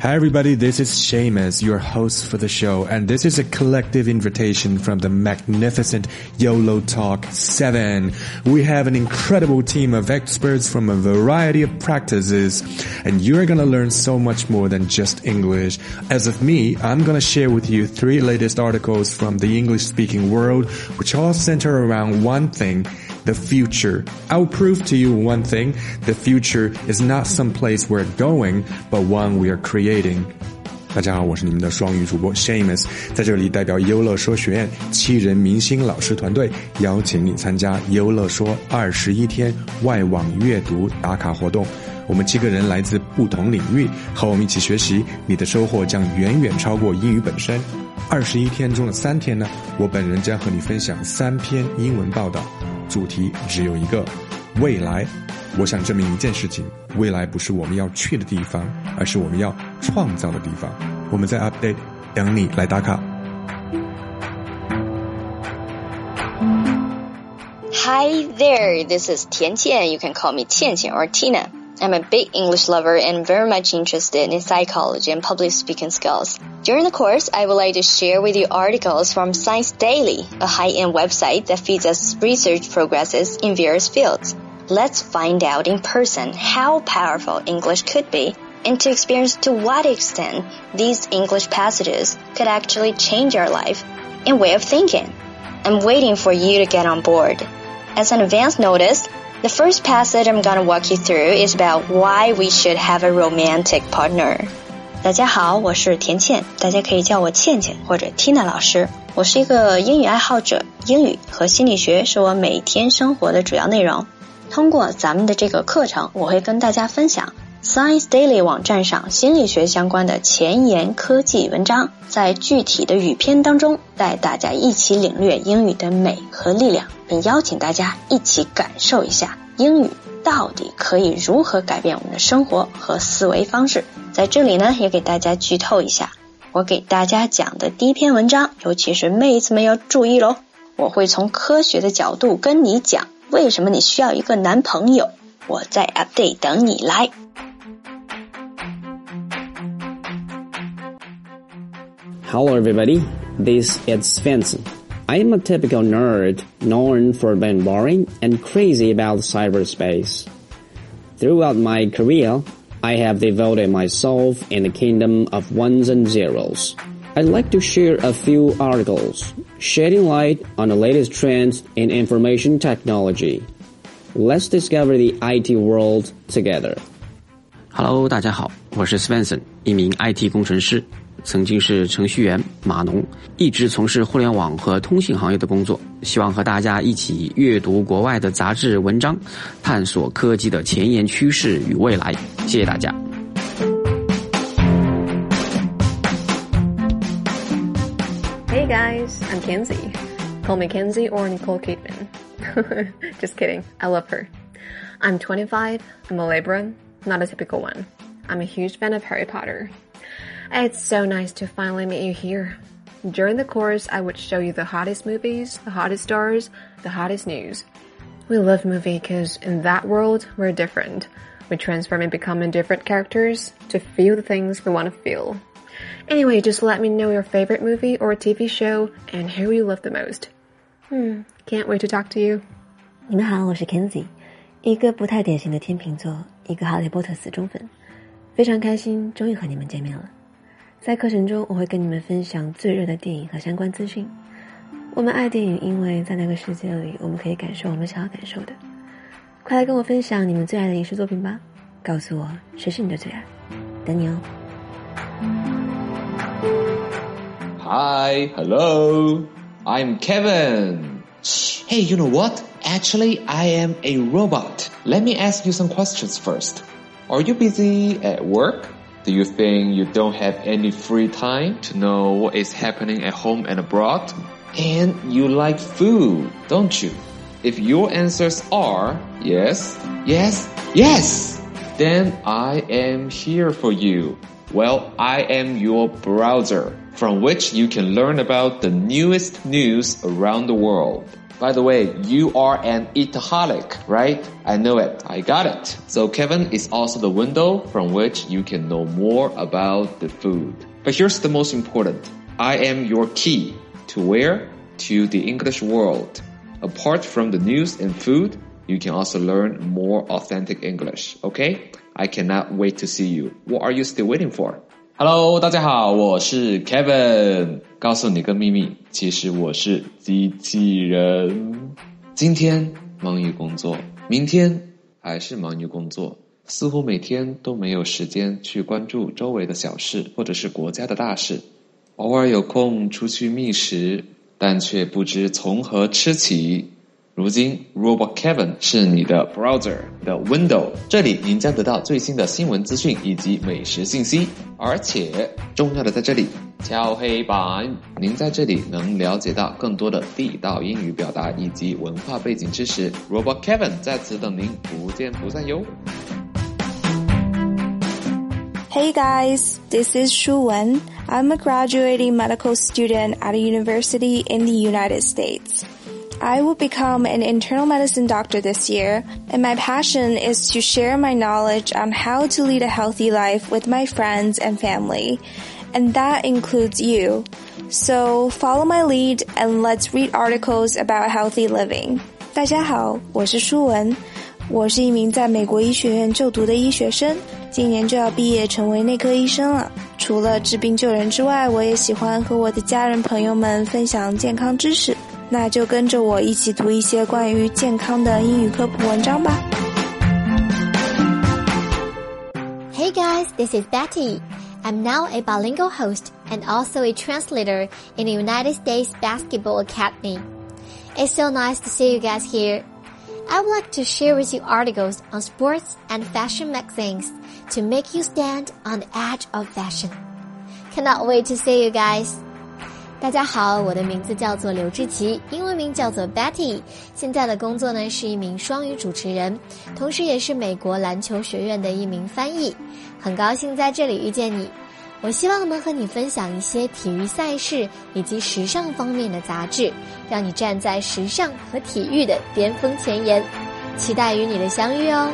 Hi, everybody. This is Seamus, your host for the show, and this is a collective invitation from the magnificent YOLO Talk 7. We have an incredible team of experts from a variety of practices, and you're gonna learn so much more than just English. As of me, I'm gonna share with you three latest articles from the English speaking world, which all center around one thing the future. I'll prove to you one thing the future is not some place we're going, but one we are creating. 大家好，我是你们的双语主播 Shamus，在这里代表优乐说学院七人明星老师团队，邀请你参加优乐说二十一天外网阅读打卡活动。我们七个人来自不同领域，和我们一起学习，你的收获将远远超过英语本身。二十一天中的三天呢，我本人将和你分享三篇英文报道。主题只有一个：未来。我想证明一件事情：未来不是我们要去的地方，而是我们要创造的地方。我们在 update，等你来打卡。Hi there, this is Tian Qian. You can call me 倩倩 or Tina. I'm a big English lover and very much interested in psychology and public speaking skills. During the course, I would like to share with you articles from Science Daily, a high-end website that feeds us research progresses in various fields. Let's find out in person how powerful English could be and to experience to what extent these English passages could actually change our life and way of thinking. I'm waiting for you to get on board. As an advance notice, the first passage I'm gonna walk you through is about why we should have a romantic partner. 大家好，我是甜甜，大家可以叫我倩倩或者 Tina 老师。我是一个英语爱好者，英语和心理学是我每天生活的主要内容。通过咱们的这个课程，我会跟大家分享 Science Daily 网站上心理学相关的前沿科技文章，在具体的语篇当中带大家一起领略英语的美和力量。并邀请大家一起感受一下英语到底可以如何改变我们的生活和思维方式。在这里呢，也给大家剧透一下，我给大家讲的第一篇文章，尤其是妹子们要注意喽，我会从科学的角度跟你讲为什么你需要一个男朋友。我在 update 等你来。Hello, everybody. This is Spencer. I am a typical nerd known for being boring and crazy about cyberspace. Throughout my career, I have devoted myself in the kingdom of ones and zeros. I'd like to share a few articles shedding light on the latest trends in information technology. Let's discover the IT world together. Hello，大家好，我是 Svensson，一名 IT 工程师。 曾经是程序员码农，一直从事互联网和通信行业的工作。希望和大家一起阅读国外的杂志文章，探索科技的前沿趋势与未来。谢谢大家。Hey guys, I'm Kenzie. Call me Kenzie or Nicole Kidman. Just kidding. I love her. I'm 25. I'm a Libra, not a typical one. I'm a huge fan of Harry Potter. It's so nice to finally meet you here. During the course, I would show you the hottest movies, the hottest stars, the hottest news. We love movie because in that world, we're different. We transform and become different characters to feel the things we want to feel. Anyway, just let me know your favorite movie or TV show and who you love the most. Hmm, can't wait to talk to you. 你们好，我是 Kenzie，一个不太典型的天秤座，一个哈利波特死忠粉，非常开心，终于和你们见面了。 在课程中，我会跟你们分享最热的电影和相关资讯。我们爱电影，因为在那个世界里，我们可以感受我们想要感受的。快来跟我分享你们最爱的影视作品吧！告诉我谁是你的最爱，等你哦。Hi, hello, I'm Kevin. Hey, you know what? Actually, I am a robot. Let me ask you some questions first. Are you busy at work? Do you think you don't have any free time to know what is happening at home and abroad? And you like food, don't you? If your answers are yes, yes, yes, then I am here for you. Well, I am your browser from which you can learn about the newest news around the world. By the way, you are an eataholic, right? I know it. I got it. So Kevin is also the window from which you can know more about the food. But here's the most important. I am your key to where? To the English world. Apart from the news and food, you can also learn more authentic English. Okay? I cannot wait to see you. What are you still waiting for? Hello，大家好，我是 Kevin。告诉你个秘密，其实我是机器人。今天忙于工作，明天还是忙于工作，似乎每天都没有时间去关注周围的小事或者是国家的大事。偶尔有空出去觅食，但却不知从何吃起。如今，Robot Kevin 是你的 browser 的 window，这里您将得到最新的新闻资讯以及美食信息，而且重要的在这里，敲黑板，您在这里能了解到更多的地道英语表达以及文化背景知识。Robot Kevin 在此等您，不见不散哟。Hey guys, this is Shu Wen. I'm a graduating medical student at a university in the United States. I will become an internal medicine doctor this year, and my passion is to share my knowledge on how to lead a healthy life with my friends and family. And that includes you. So follow my lead and let's read articles about healthy living. 大家好，我是舒文，我是一名在美国医学院就读的医学生，今年就要毕业成为内科医生了。除了治病救人之外，我也喜欢和我的家人朋友们分享健康知识。 那就跟着我一起读一些关于健康的英语科普文章吧。Hey guys, this is Betty. I'm now a bilingual host and also a translator in the United States Basketball Academy. It's so nice to see you guys here. I would like to share with you articles on sports and fashion magazines to make you stand on the edge of fashion. Cannot wait to see you guys. 大家好，我的名字叫做刘志奇，英文名叫做 Betty。现在的工作呢是一名双语主持人，同时也是美国篮球学院的一名翻译。很高兴在这里遇见你。我希望能和你分享一些体育赛事以及时尚方面的杂志，让你站在时尚和体育的巅峰前沿。期待与你的相遇哦。